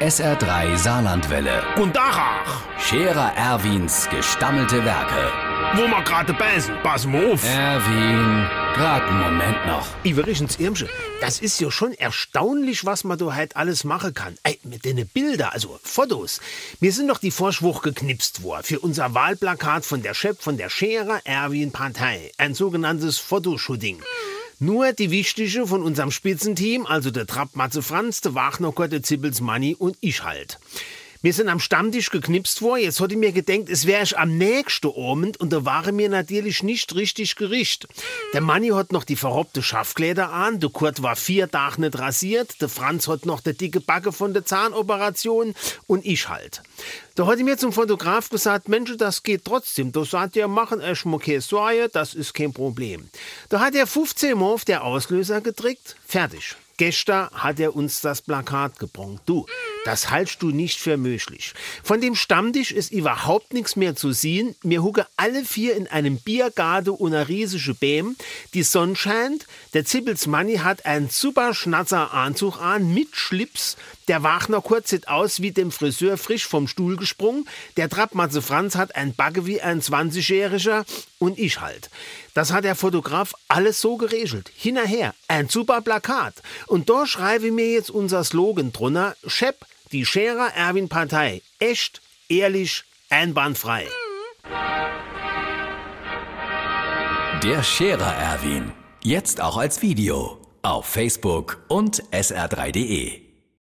SR3 Saarlandwelle. Und Dachach, Scherer Erwins gestammelte Werke. wo wir gerade beißen, pass mal auf. Erwin, grad einen Moment noch. Iverichens Irmsche, das ist ja schon erstaunlich, was man da halt alles machen kann. Ey, mit den Bilder, also Fotos. Mir sind doch die Vorschwuch geknipst worden für unser Wahlplakat von der Chef von der Scherer Erwin Partei. Ein sogenanntes Fotoshooting. Nur die wichtige von unserem Spitzenteam, also der Trapp Matze Franz, der Gott, der Zippels Manni und ich halt. Wir sind am Stammtisch geknipst vor. Jetzt hatte ich mir gedenkt, es wäre ich am nächsten Abend und da waren mir natürlich nicht richtig gericht. Der Manni hat noch die verrobte Schafkleider an, der Kurt war vier Tage nicht rasiert, der Franz hat noch der dicke Backe von der Zahnoperation und ich halt. Da hat ich mir zum Fotograf gesagt, Mensch, das geht trotzdem. Da sagt er, machen euch mal keine Sorge, das ist kein Problem. Da hat er 15 Mal auf der Auslöser gedrückt, fertig. Gestern hat er uns das Plakat gebracht. Du, das haltst du nicht für möglich. Von dem Stammtisch ist überhaupt nichts mehr zu sehen. Wir hucken alle vier in einem Biergarten und einer riesige Bäm. Die Sonne scheint. Der Zippels Manni hat einen super schnatzer Anzug an mit Schlips. Der Wagner Kurz sieht aus wie dem Friseur frisch vom Stuhl gesprungen. Der Trappmatze Franz hat ein Backe wie ein 20-Jähriger. Und ich halt. Das hat der Fotograf alles so geregelt. Hinterher, ein super Plakat. Und da schreibe ich mir jetzt unser Slogan drunter. Shep, die Scherer Erwin Partei. Echt, ehrlich, einwandfrei. Der Scherer Erwin. Jetzt auch als Video. Auf Facebook und sr3.de.